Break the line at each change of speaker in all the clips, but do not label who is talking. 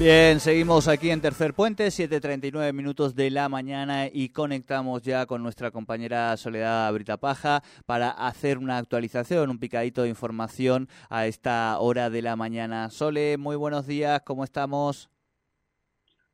Bien, seguimos aquí en Tercer Puente, 7.39 minutos de la mañana y conectamos ya con nuestra compañera Soledad Britapaja para hacer una actualización, un picadito de información a esta hora de la mañana. Sole, muy buenos días, ¿cómo estamos?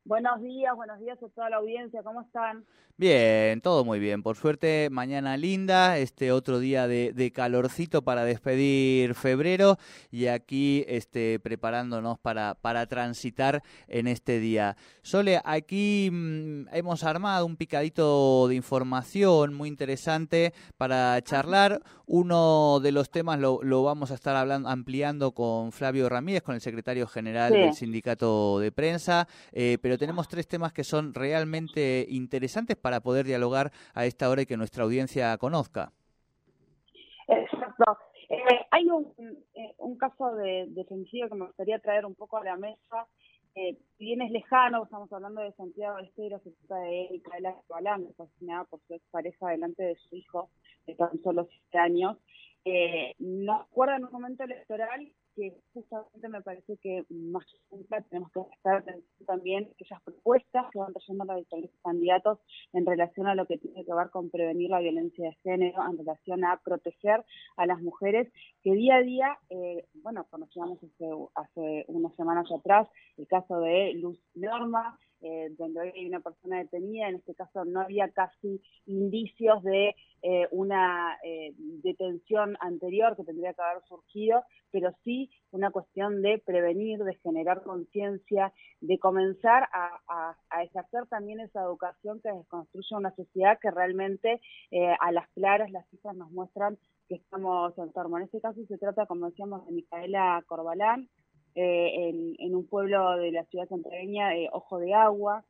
Buenos días, buenos días a toda la audiencia, ¿cómo están?
Bien, todo muy bien. Por suerte, mañana linda, este otro día de, calorcito para despedir febrero y aquí este, preparándonos para, para transitar en este día. Sole, aquí mm, hemos armado un picadito de información muy interesante para charlar. Uno de los temas lo, lo vamos a estar hablando, ampliando con Flavio Ramírez, con el secretario general del sindicato de prensa, eh, pero tenemos tres temas que son realmente interesantes para poder dialogar a esta hora y que nuestra audiencia conozca.
Exacto. Eh, hay un, eh, un caso de, de, que me gustaría traer un poco a la mesa. Eh, bien es lejano, estamos hablando de Santiago del Estero, se trata de Erika de la Balán, asesinada por su expareja delante de su hijo de tan solo siete años. Eh, no acuerda en un momento electoral que justamente me parece que más que nunca tenemos que estar también aquellas propuestas que van trayendo los candidatos en relación a lo que tiene que ver con prevenir la violencia de género, en relación a proteger a las mujeres que día a día, eh, bueno, conocíamos hace, hace unas semanas atrás el caso de Luz Norma, eh, donde hay una persona detenida, en este caso no había casi indicios de eh, una eh, detención anterior que tendría que haber surgido, pero sí una cuestión de prevenir, de generar conciencia, de comenzar a, a, ejercer también esa educación que desconstruye una sociedad que realmente a las claras las cifras nos muestran que estamos en torno. En este caso se trata, como decíamos, de Micaela Corbalán, eh, en, en, un pueblo de la ciudad santiagueña, eh, Ojo de Agua,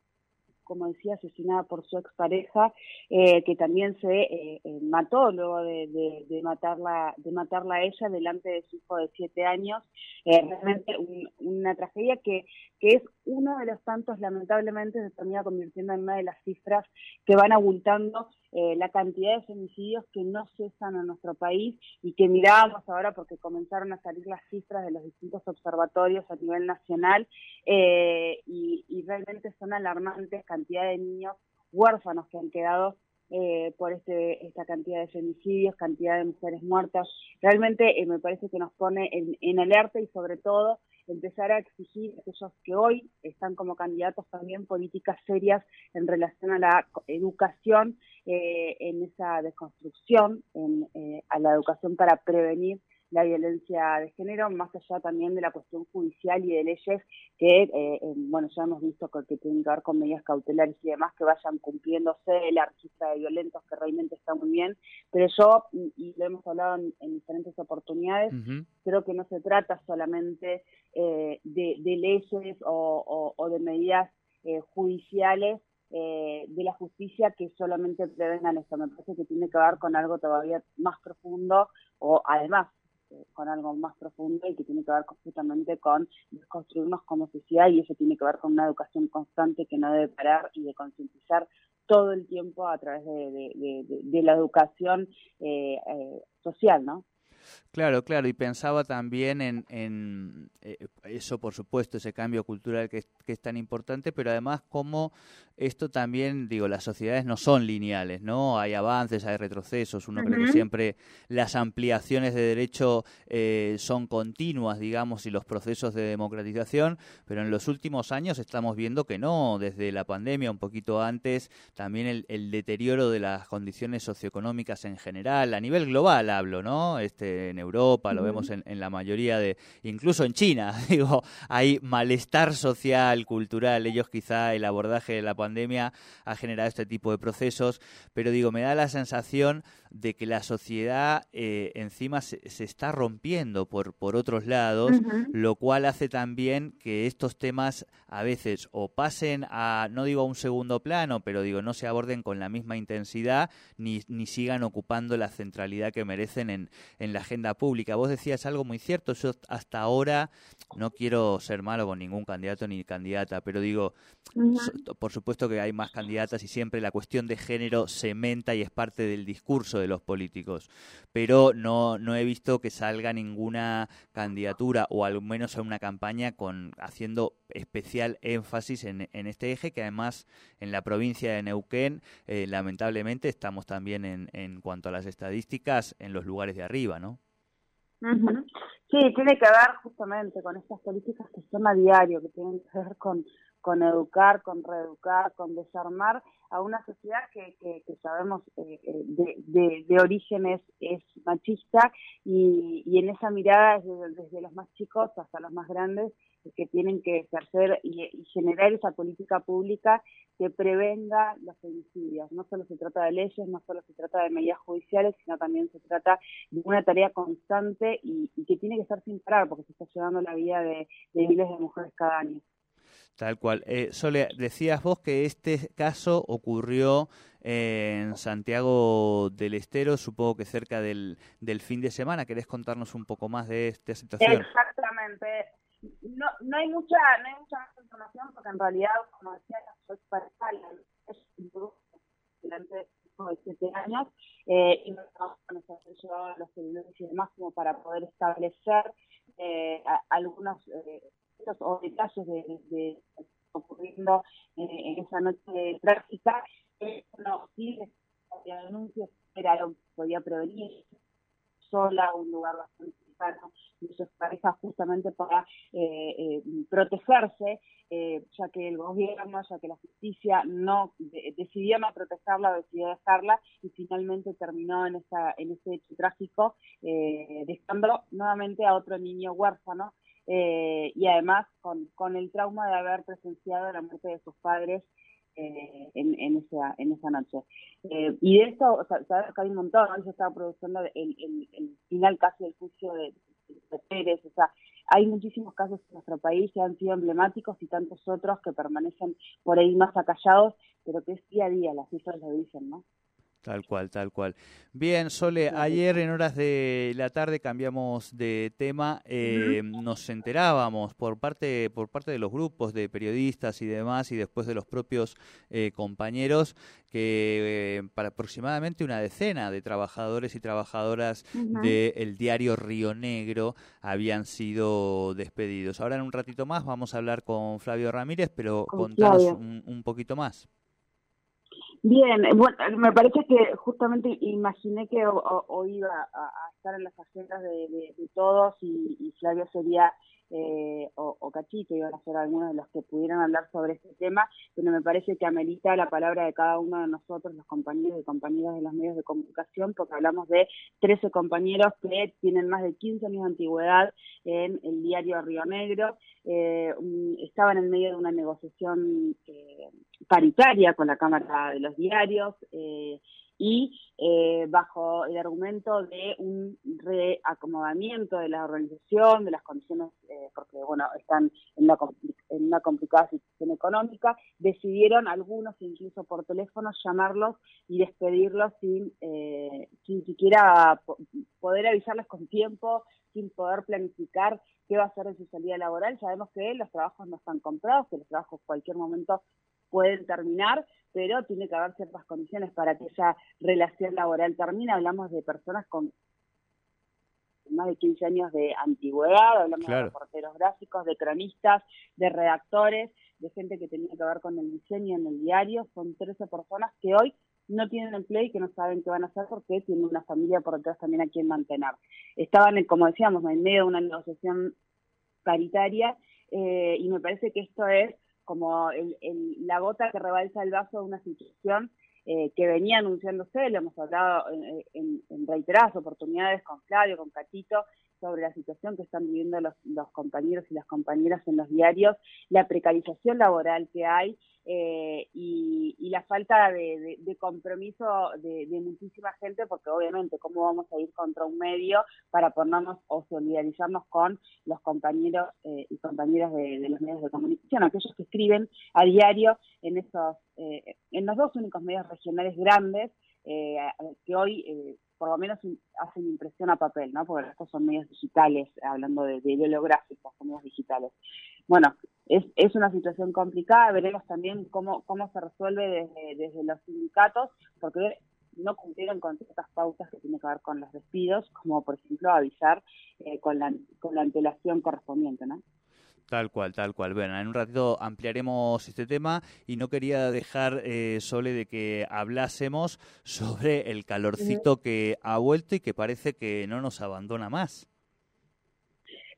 como decía, asesinada por su expareja, eh, que también se eh, eh, mató luego de, matarla, de matarla a ella delante de su hijo de siete años. Eh, realmente un, una tragedia que, que es uno de los tantos, lamentablemente, se termina convirtiendo en una de las cifras que van abultando eh, la cantidad de femicidios que no cesan en nuestro país y que mirábamos ahora porque comenzaron a salir las cifras de los distintos observatorios a nivel nacional eh, y, realmente son alarmantes cantidad de niños huérfanos que han quedado eh, por este, esta cantidad de femicidios, cantidad de mujeres muertas. Realmente eh, me parece que nos pone en alerta y sobre todo empezar a exigir a aquellos que hoy están como candidatos también políticas serias en relación a la educación, eh, en esa desconstrucción, en, eh, a la educación para prevenir la violencia de género, más allá también de la cuestión judicial y de leyes que, eh, bueno, ya hemos visto que, que, tienen que ver con medidas cautelares y demás que vayan cumpliéndose, la registro de violentos que realmente está muy bien, pero yo, y, lo hemos hablado en, en diferentes oportunidades, uh -huh. creo que no se trata solamente eh, de, de, leyes o, o, o de medidas eh, judiciales, eh, de la justicia que solamente prevengan esto. Me parece que tiene que ver con algo todavía más profundo o además con algo más profundo y que tiene que ver completamente con construirnos como sociedad y eso tiene que ver con una educación constante que no debe parar y de concientizar todo el tiempo a través de, de, de, de la educación eh, eh, social, ¿no?
Claro, claro, y pensaba también en, en eh, eso, por supuesto, ese cambio cultural que es, que es, tan importante, pero además cómo esto también, digo, las sociedades no son lineales, ¿no? Hay avances, hay retrocesos, uno uh -huh. cree que siempre las ampliaciones de derecho eh, son continuas, digamos, y los procesos de democratización, pero en los últimos años estamos viendo que no, desde la pandemia, un poquito antes, también el, el deterioro de las condiciones socioeconómicas en general, a nivel global hablo, ¿no? Este, en Europa, lo vemos en, en, la mayoría de, incluso en China, digo, hay malestar social, cultural, ellos quizá el abordaje de la pandemia ha generado este tipo de procesos, pero digo, me da la sensación de que la sociedad eh, encima se, se, está rompiendo por, por otros lados, uh -huh. lo cual hace también que estos temas a veces o pasen a, no digo a un segundo plano, pero digo, no se aborden con la misma intensidad ni, ni sigan ocupando la centralidad que merecen en, en la agenda pública. Vos decías algo muy cierto, yo hasta ahora no quiero ser malo con ningún candidato ni candidata, pero digo, por supuesto que hay más candidatas y siempre la cuestión de género cementa y es parte del discurso de los políticos, pero no, no he visto que salga ninguna candidatura o al menos a una campaña con haciendo especial énfasis en, en este eje que además en la provincia de Neuquén eh, lamentablemente estamos también en, en cuanto a las estadísticas en los lugares de arriba, ¿no?
Sí, tiene que ver justamente con estas políticas que son a diario, que tienen que ver con, con educar, con reeducar, con desarmar a una sociedad que, que, sabemos eh, eh, de, de, origen es, machista y, y, en esa mirada desde, desde, los más chicos hasta los más grandes que tienen que ejercer y, generar esa política pública que prevenga los femicidios. No solo se trata de leyes, no solo se trata de medidas judiciales, sino también se trata de una tarea constante y, que tiene que estar sin parar porque se está llevando la vida de miles de mujeres cada año.
Tal cual. Eh, Sole, decías vos que este caso ocurrió en Santiago del Estero, supongo que cerca del, del fin de semana. ¿Querés contarnos un poco más de esta situación?
Exactamente. No, no, hay mucha no hay mucha información porque en realidad, como decía, soy pareja es un grupo durante siete años eh, y nos llevado los celulares y demás como para poder establecer eh, algunos eh, o detalles de, de, ocurriendo eh, en esa noche trágica, eh, no, sí, había denuncias, era podía prevenir sola, un lugar bastante cercano de sus parejas justamente para eh, eh protegerse, eh, ya que el gobierno, ya que la justicia no decidió no protegerla, decidió dejarla y finalmente terminó en esa en ese hecho trágico, dejando nuevamente a otro niño huérfano eh, y además con, con el trauma de haber presenciado la muerte de sus padres eh, en, en, esa, en esa noche. Eh, y de esto, o sea, sabes hay un montón, hoy se estaba produciendo el, el, final casi del juicio de, de, Pérez, o sea, hay muchísimos casos en nuestro país que han sido emblemáticos y tantos otros que permanecen por ahí más acallados, pero que es día a día, las cifras lo dicen, ¿no?
Tal cual, tal cual. Bien, Sole, ayer en horas de la tarde cambiamos de tema. Eh, nos enterábamos por parte, por parte de los grupos de periodistas y demás, y después de los propios eh, compañeros, que eh, para aproximadamente una decena de trabajadores y trabajadoras del diario Río Negro habían sido despedidos. Ahora en un ratito más vamos a hablar con Flavio Ramírez, pero contanos un poquito más.
Bien, bueno, me parece que justamente imaginé que hoy iba a, estar en las agendas de, todos y, y, Flavio sería eh, o, o, Cachito iban a ser algunos de los que pudieran hablar sobre este tema, pero me parece que amerita la palabra de cada uno de nosotros, los compañeros y compañeras de los medios de comunicación, porque hablamos de 13 compañeros que tienen más de 15 años de antigüedad en el diario Río Negro, eh, estaban en medio de una negociación eh, paritaria con la Cámara de los Diarios, eh, y eh, bajo el argumento de un reacomodamiento de la organización, de las condiciones, eh, porque bueno, están en una, en una complicada situación económica, decidieron algunos incluso por teléfono llamarlos y despedirlos sin, eh, sin siquiera poder avisarles con tiempo, sin poder planificar qué va a ser de su salida laboral. Sabemos que los trabajos no están comprados, que los trabajos en cualquier momento pueden terminar, pero tiene que haber ciertas condiciones para que esa relación laboral termine. Hablamos de personas con más de 15 años de antigüedad, hablamos de reporteros gráficos, de cronistas, de redactores, de gente que tenía que ver con el diseño en el diario. Son 13 personas que hoy no tienen empleo y que no saben qué van a hacer porque tienen una familia por detrás también a quien mantener. Estaban, como decíamos, en medio de una negociación paritaria eh, y me parece que esto es como el, la gota que rebalsa el vaso de una situación eh, que venía anunciándose, lo hemos hablado en, en, en, reiteradas oportunidades con Flavio, con Catito, sobre la situación que están viviendo los, los compañeros y las compañeras en los diarios, la precarización laboral que hay eh, y, y, la falta de, de, compromiso de, de, muchísima gente, porque obviamente, ¿cómo vamos a ir contra un medio para ponernos o solidarizarnos con los compañeros eh, y compañeras de, los medios de comunicación, aquellos que escriben a diario en esos, eh, en los dos únicos medios regionales grandes que hoy por lo menos hacen impresión a papel, ¿no? Porque estos son medios digitales, hablando de, de bibliográficos, son medios digitales. Bueno, es, es una situación complicada, veremos también cómo, cómo se resuelve desde, desde los sindicatos, porque no cumplieron con ciertas pautas que tienen que ver con los despidos, como por ejemplo avisar eh, con, la, con la antelación correspondiente, ¿no?
Tal cual, tal cual. Bueno, en un ratito ampliaremos este tema y no quería dejar, eh, Sole, de que hablásemos sobre el calorcito que ha vuelto y que parece que no nos abandona más.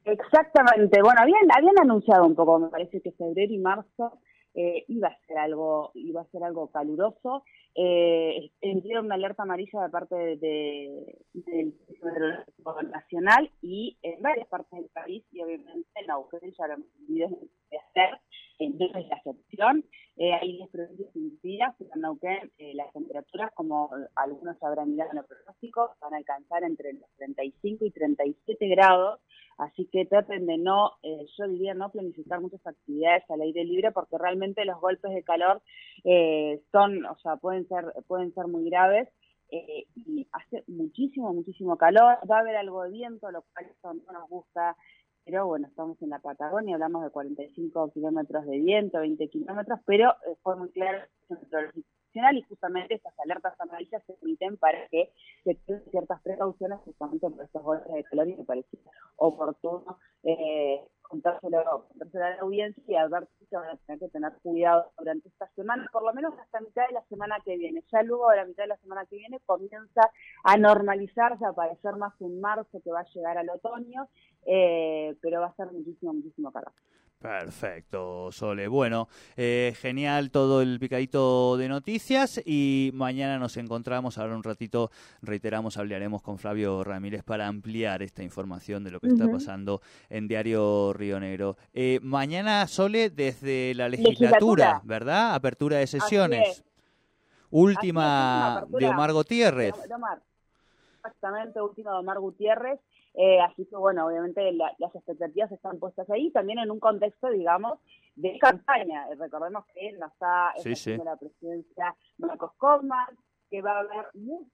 Exactamente. Bueno, habían, habían anunciado un poco, me parece que febrero y marzo eh, iba a ser algo, iba a ser algo caluroso. Eh, emitieron una alerta amarilla de parte del de, Nacional y en varias partes del país, y obviamente en Neuquén ya lo hemos de hacer, entonces la excepción, eh, hay 10 provincias incluidas, pero en Neuquén eh, las temperaturas, como algunos habrán mirado en el pronóstico, van a alcanzar entre los 35 y 37 grados, así que traten de no, eh, yo diría no planificar muchas actividades al aire libre porque realmente los golpes de calor eh, son, o sea, pueden ser, pueden ser muy graves. Eh, y hace muchísimo, muchísimo calor, va a haber algo de viento, lo cual no nos gusta, pero bueno, estamos en la Patagonia, hablamos de 45 kilómetros de viento, 20 kilómetros, pero fue muy claro y justamente estas alertas amarillas se emiten para que se tomen ciertas precauciones justamente por estos golpes de calor y me parecía oportuno eh, contárselo, contárselo a la audiencia y advertir que van a tener que tener cuidado durante esta semana, por lo menos hasta mitad de la semana que viene. Ya luego de la mitad de la semana que viene comienza a normalizarse, a parecer más un marzo que va a llegar al otoño, eh, pero va a ser muchísimo, muchísimo calor.
Perfecto, Sole. Bueno, eh, genial todo el picadito de noticias y mañana nos encontramos, ahora un ratito, reiteramos, hablaremos con Flavio Ramírez para ampliar esta información de lo que está pasando en Diario Río Negro. Eh, mañana, Sole, desde la legislatura, ¿verdad? Apertura de sesiones. Última de Omar Gutiérrez.
Exactamente, última de Omar Gutiérrez. Eh, así que, bueno, obviamente las expectativas están puestas ahí, también en un contexto, digamos, de campaña. Eh, recordemos que no está en la presidencia Marcos Coleman, que va a haber muchos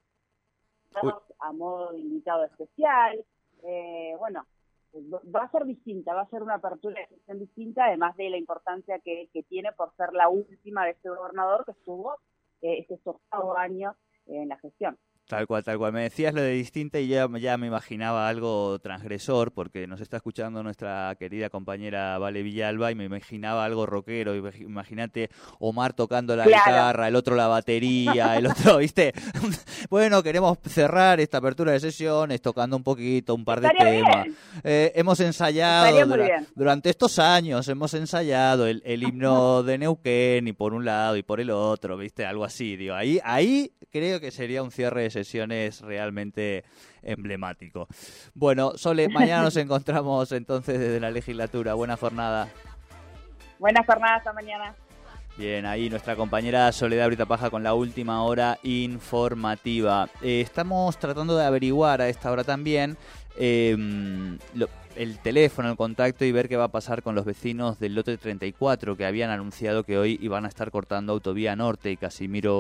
a modo de invitado especial. Eh, bueno, va a ser distinta, va a ser una apertura de sesión distinta, además de la importancia que, que tiene por ser la última de este gobernador que estuvo eh, este octavo año en la gestión.
Tal cual, tal cual. Me decías lo de distinta y ya, ya me imaginaba algo transgresor, porque nos está escuchando nuestra querida compañera Vale Villalba y me imaginaba algo rockero. Imagínate Omar tocando la guitarra, el otro la batería, el otro, ¿viste? bueno, queremos cerrar esta apertura de sesiones tocando un poquito, un par de temas. Eh, hemos ensayado durante estos años, hemos ensayado el, el himno de Neuquén y por un lado y por el otro, ¿viste? Algo así, digo. Ahí, ahí creo que sería un cierre de sesiones realmente emblemático. Bueno, Sole, mañana nos encontramos entonces desde la legislatura. Buena jornada.
Buena jornada, hasta mañana.
Bien, ahí nuestra compañera Soledad Brita Paja con la última hora informativa. Eh, estamos tratando de averiguar a esta hora también eh, lo, el teléfono, el contacto y ver qué va a pasar con los vecinos del lote 34 que habían anunciado que hoy iban a estar cortando Autovía Norte y Casimiro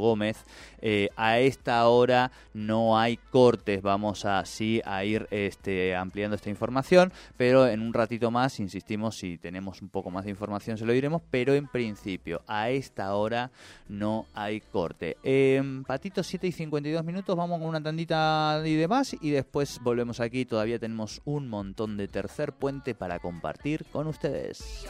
Gómez. Eh, a esta hora no hay cortes, vamos a a ir este, ampliando esta información, pero en un ratito más, insistimos, si tenemos un poco más de información se lo diremos, pero en principio a esta hora no hay corte. Eh, Patito, 7 y 52 minutos, vamos con una tandita y demás y después volvemos aquí, todavía tenemos un montón de tercer puente para compartir con ustedes.